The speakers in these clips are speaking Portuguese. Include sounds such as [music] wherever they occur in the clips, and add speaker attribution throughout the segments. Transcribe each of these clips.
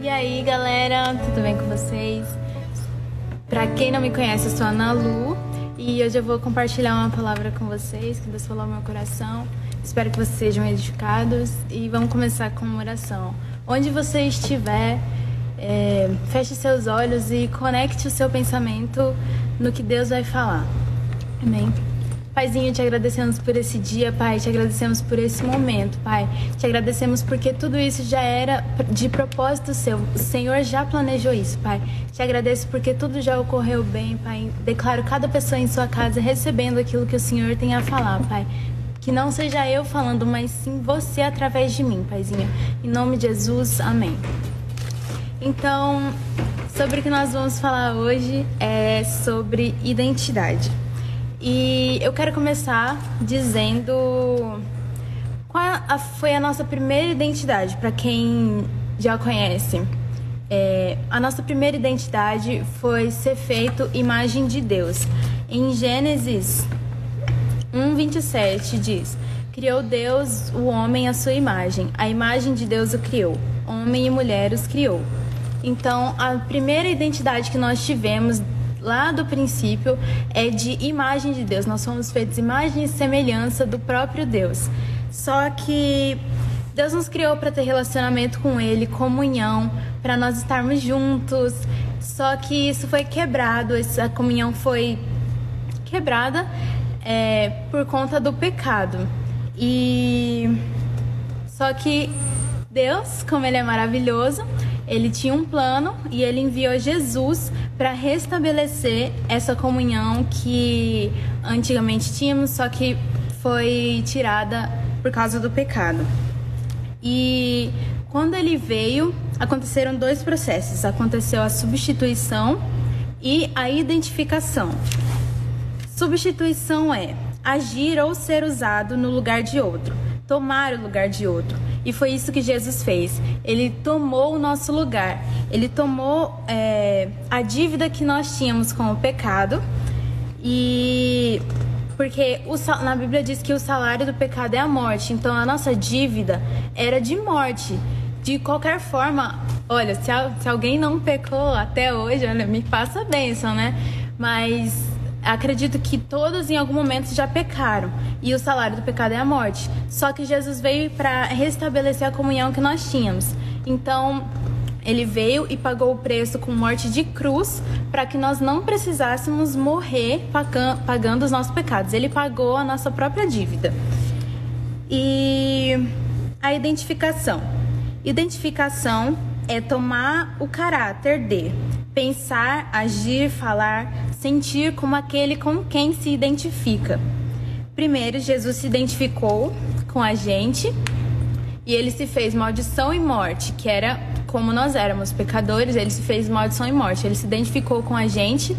Speaker 1: E aí, galera, tudo bem com vocês? Pra quem não me conhece, eu sou a Ana Lu e hoje eu vou compartilhar uma palavra com vocês que Deus falou no meu coração. Espero que vocês sejam edificados e vamos começar com uma oração. Onde você estiver, é, feche seus olhos e conecte o seu pensamento no que Deus vai falar. Amém. Paizinho, te agradecemos por esse dia, Pai. Te agradecemos por esse momento, Pai. Te agradecemos porque tudo isso já era de propósito seu. O Senhor já planejou isso, Pai. Te agradeço porque tudo já ocorreu bem, Pai. Declaro cada pessoa em sua casa recebendo aquilo que o Senhor tem a falar, Pai. Que não seja eu falando, mas sim você através de mim, Paizinho. Em nome de Jesus, amém. Então, sobre o que nós vamos falar hoje é sobre identidade. E eu quero começar dizendo qual a, foi a nossa primeira identidade, para quem já conhece. É, a nossa primeira identidade foi ser feito imagem de Deus. Em Gênesis 1:27 diz: Criou Deus o homem à sua imagem, a imagem de Deus o criou, homem e mulher os criou. Então, a primeira identidade que nós tivemos lá do princípio é de imagem de Deus. Nós somos feitos imagem e semelhança do próprio Deus. Só que Deus nos criou para ter relacionamento com Ele, comunhão, para nós estarmos juntos. Só que isso foi quebrado, essa comunhão foi quebrada é, por conta do pecado. E só que Deus, como Ele é maravilhoso, Ele tinha um plano e Ele enviou Jesus para restabelecer essa comunhão que antigamente tínhamos, só que foi tirada por causa do pecado. E quando ele veio, aconteceram dois processos: aconteceu a substituição e a identificação. Substituição é agir ou ser usado no lugar de outro, tomar o lugar de outro. E foi isso que Jesus fez. Ele tomou o nosso lugar. Ele tomou é, a dívida que nós tínhamos com o pecado. E porque o, na Bíblia diz que o salário do pecado é a morte. Então a nossa dívida era de morte. De qualquer forma, olha, se, se alguém não pecou até hoje, olha, me passa a bênção, né? Mas acredito que todos em algum momento já pecaram e o salário do pecado é a morte. Só que Jesus veio para restabelecer a comunhão que nós tínhamos. Então, ele veio e pagou o preço com morte de cruz para que nós não precisássemos morrer pagando os nossos pecados. Ele pagou a nossa própria dívida. E a identificação. Identificação é tomar o caráter de pensar, agir, falar, sentir como aquele com quem se identifica. Primeiro, Jesus se identificou com a gente e ele se fez maldição e morte, que era como nós éramos pecadores, ele se fez maldição e morte. Ele se identificou com a gente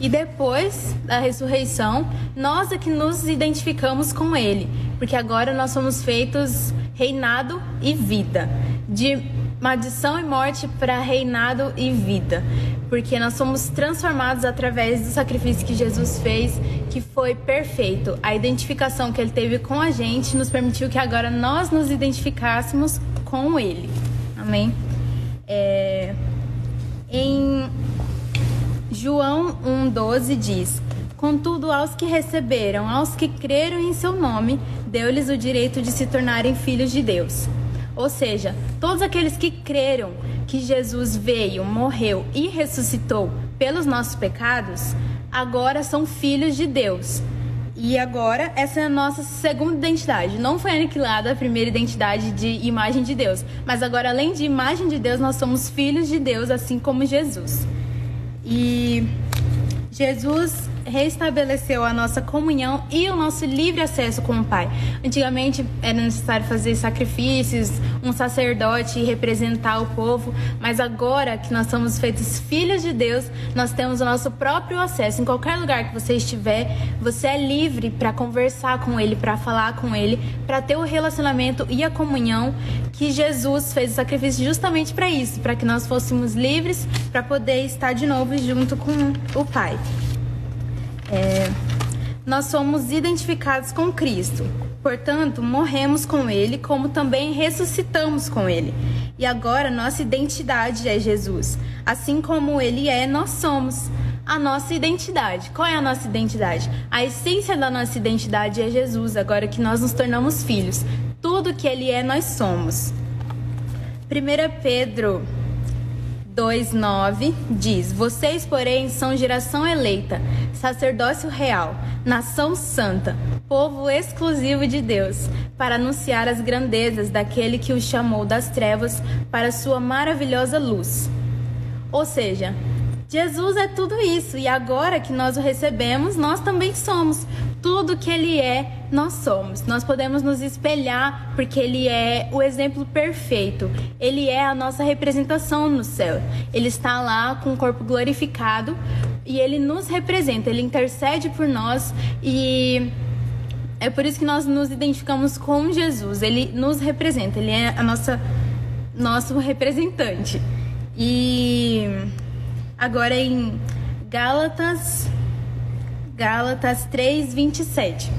Speaker 1: e depois da ressurreição, nós é que nos identificamos com ele, porque agora nós somos feitos reinado e vida. De maldição e morte para reinado e vida, porque nós somos transformados através do sacrifício que Jesus fez, que foi perfeito. A identificação que ele teve com a gente nos permitiu que agora nós nos identificássemos com ele. Amém? É... Em João 1,12 diz: Contudo, aos que receberam, aos que creram em seu nome, deu-lhes o direito de se tornarem filhos de Deus. Ou seja, todos aqueles que creram que Jesus veio, morreu e ressuscitou pelos nossos pecados, agora são filhos de Deus. E agora, essa é a nossa segunda identidade. Não foi aniquilada a primeira identidade de imagem de Deus, mas agora, além de imagem de Deus, nós somos filhos de Deus, assim como Jesus. E Jesus restabeleceu a nossa comunhão e o nosso livre acesso com o Pai. Antigamente era necessário fazer sacrifícios, um sacerdote representar o povo, mas agora que nós somos feitos filhos de Deus, nós temos o nosso próprio acesso. Em qualquer lugar que você estiver, você é livre para conversar com Ele, para falar com Ele, para ter o relacionamento e a comunhão que Jesus fez o sacrifício justamente para isso, para que nós fôssemos livres para poder estar de novo junto com o Pai. É, nós somos identificados com Cristo. Portanto, morremos com ele, como também ressuscitamos com ele. E agora nossa identidade é Jesus. Assim como ele é, nós somos. A nossa identidade. Qual é a nossa identidade? A essência da nossa identidade é Jesus, agora que nós nos tornamos filhos. Tudo que ele é, nós somos. 1 Pedro 2:9 diz: Vocês, porém, são geração eleita, sacerdócio real, nação santa, povo exclusivo de Deus, para anunciar as grandezas daquele que os chamou das trevas para sua maravilhosa luz. Ou seja, Jesus é tudo isso e agora que nós o recebemos, nós também somos. Tudo que ele é, nós somos. Nós podemos nos espelhar porque ele é o exemplo perfeito. Ele é a nossa representação no céu. Ele está lá com o corpo glorificado e ele nos representa, ele intercede por nós e é por isso que nós nos identificamos com Jesus. Ele nos representa, ele é a nossa nosso representante. E agora em Gálatas Gálatas 3:27.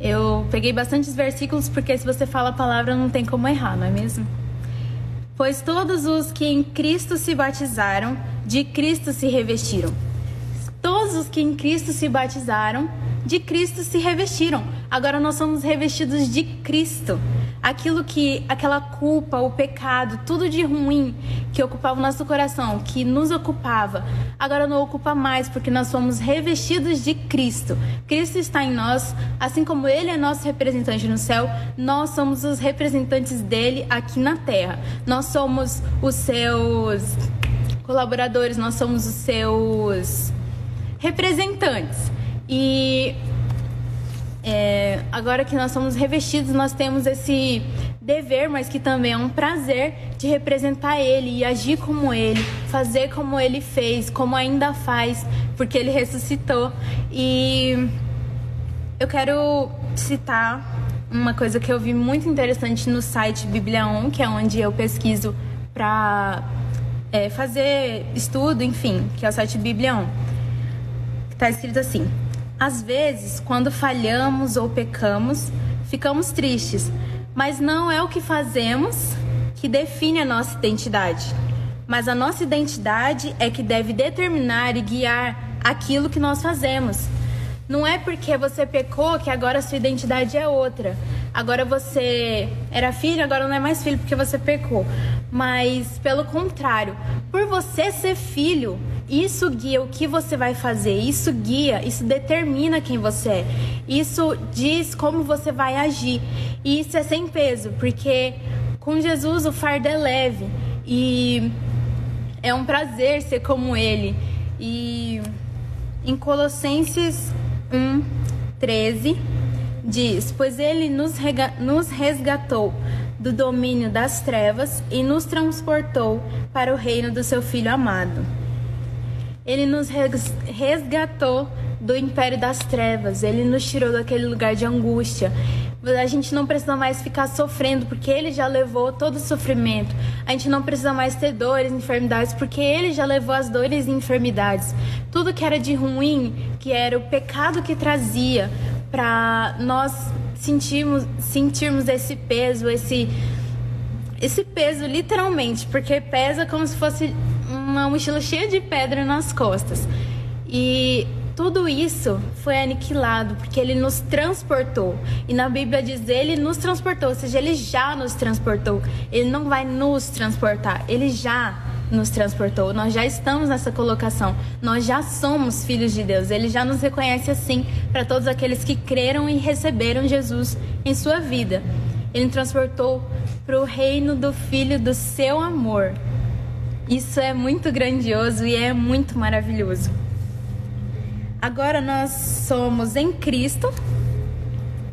Speaker 1: Eu peguei bastantes versículos porque se você fala a palavra não tem como errar, não é mesmo? Pois todos os que em Cristo se batizaram, de Cristo se revestiram. Todos os que em Cristo se batizaram, de Cristo se revestiram. Agora nós somos revestidos de Cristo aquilo que, aquela culpa, o pecado, tudo de ruim que ocupava o nosso coração, que nos ocupava, agora não ocupa mais, porque nós somos revestidos de Cristo. Cristo está em nós, assim como Ele é nosso representante no céu, nós somos os representantes dele aqui na terra. Nós somos os seus colaboradores, nós somos os seus representantes. E é, agora que nós somos revestidos, nós temos esse dever, mas que também é um prazer de representar Ele e agir como Ele, fazer como Ele fez, como ainda faz, porque Ele ressuscitou. E eu quero citar uma coisa que eu vi muito interessante no site Bíblia 1, que é onde eu pesquiso para é, fazer estudo, enfim, que é o site Bíblia 1. Está escrito assim: às vezes, quando falhamos ou pecamos, ficamos tristes, mas não é o que fazemos que define a nossa identidade. Mas a nossa identidade é que deve determinar e guiar aquilo que nós fazemos. Não é porque você pecou que agora a sua identidade é outra. Agora você era filho, agora não é mais filho porque você pecou. Mas pelo contrário, por você ser filho, isso guia o que você vai fazer, isso guia, isso determina quem você é. Isso diz como você vai agir. E isso é sem peso, porque com Jesus o fardo é leve e é um prazer ser como ele. E em Colossenses 1, 13 diz: Pois ele nos, nos resgatou do domínio das trevas e nos transportou para o reino do seu Filho amado. Ele nos resgatou do império das trevas, ele nos tirou daquele lugar de angústia. A gente não precisa mais ficar sofrendo, porque ele já levou todo o sofrimento. A gente não precisa mais ter dores, enfermidades, porque ele já levou as dores e enfermidades. Tudo que era de ruim, que era o pecado que trazia para nós sentirmos, sentirmos esse peso, esse esse peso literalmente, porque pesa como se fosse uma mochila cheia de pedra nas costas. E tudo isso foi aniquilado porque ele nos transportou. E na Bíblia diz ele nos transportou, ou seja, ele já nos transportou. Ele não vai nos transportar, ele já nos transportou. Nós já estamos nessa colocação. Nós já somos filhos de Deus. Ele já nos reconhece assim para todos aqueles que creram e receberam Jesus em sua vida. Ele transportou para o reino do Filho do seu amor. Isso é muito grandioso e é muito maravilhoso. Agora nós somos em Cristo,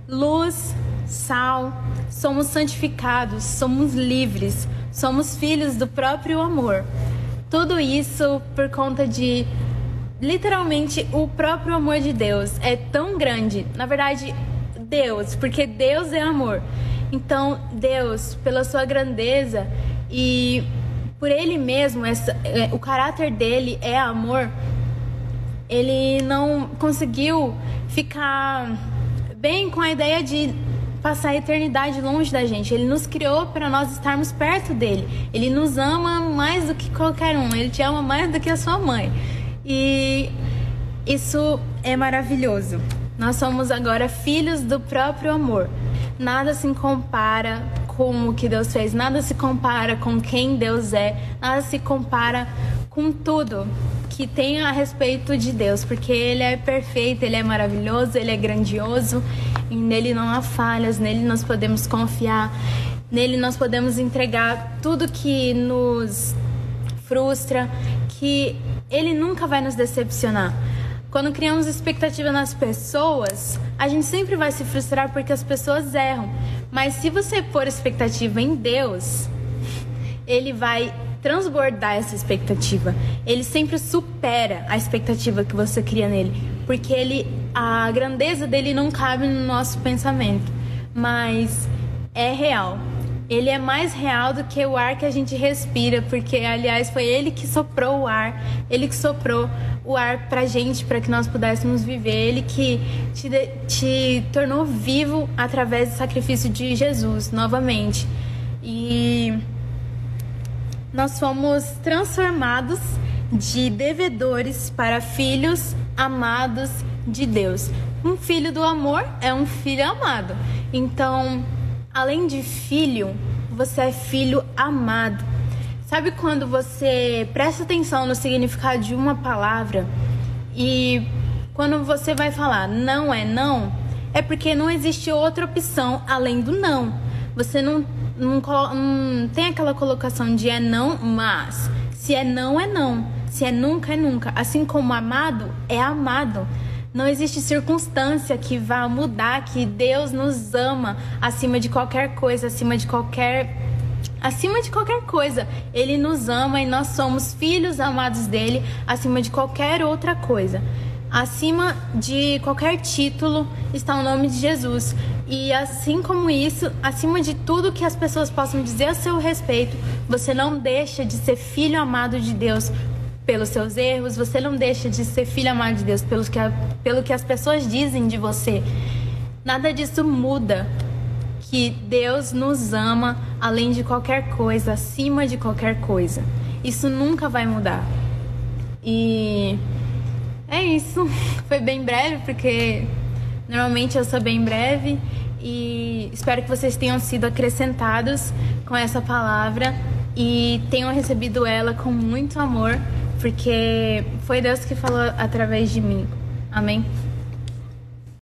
Speaker 1: luz, sal, somos santificados, somos livres, somos filhos do próprio amor. Tudo isso por conta de literalmente o próprio amor de Deus é tão grande. Na verdade, Deus, porque Deus é amor. Então, Deus, pela sua grandeza e por ele mesmo, essa, é, o caráter dele é amor, ele não conseguiu ficar bem com a ideia de passar a eternidade longe da gente. Ele nos criou para nós estarmos perto dele. Ele nos ama mais do que qualquer um. Ele te ama mais do que a sua mãe. E isso é maravilhoso. Nós somos agora filhos do próprio amor. Nada se compara com o que Deus fez, nada se compara com quem Deus é, nada se compara com tudo que tem a respeito de Deus, porque Ele é perfeito, Ele é maravilhoso, Ele é grandioso e nele não há falhas, nele nós podemos confiar, nele nós podemos entregar tudo que nos frustra, que Ele nunca vai nos decepcionar. Quando criamos expectativa nas pessoas, a gente sempre vai se frustrar porque as pessoas erram. Mas se você pôr expectativa em Deus, Ele vai transbordar essa expectativa. Ele sempre supera a expectativa que você cria nele, porque ele a grandeza dele não cabe no nosso pensamento, mas é real. Ele é mais real do que o ar que a gente respira, porque aliás foi ele que soprou o ar, ele que soprou o ar pra gente, para que nós pudéssemos viver, ele que te, te tornou vivo através do sacrifício de Jesus novamente. E nós fomos transformados de devedores para filhos amados de Deus. Um filho do amor é um filho amado. Então, além de filho, você é filho amado. Sabe quando você presta atenção no significado de uma palavra e quando você vai falar não é não, é porque não existe outra opção além do não. Você não não, não tem aquela colocação de é não, mas. Se é não, é não. Se é nunca, é nunca. Assim como amado, é amado. Não existe circunstância que vá mudar que Deus nos ama acima de qualquer coisa, acima de qualquer acima de qualquer coisa. Ele nos ama e nós somos filhos amados dele acima de qualquer outra coisa. Acima de qualquer título está o nome de Jesus. E assim como isso, acima de tudo que as pessoas possam dizer a seu respeito, você não deixa de ser filho amado de Deus pelos seus erros, você não deixa de ser filho amado de Deus pelo que, a, pelo que as pessoas dizem de você. Nada disso muda que Deus nos ama além de qualquer coisa, acima de qualquer coisa. Isso nunca vai mudar. E é isso. [laughs] Foi bem breve, porque normalmente eu sou bem breve. E espero que vocês tenham sido acrescentados com essa palavra e tenham recebido ela com muito amor, porque foi Deus que falou através de mim. Amém?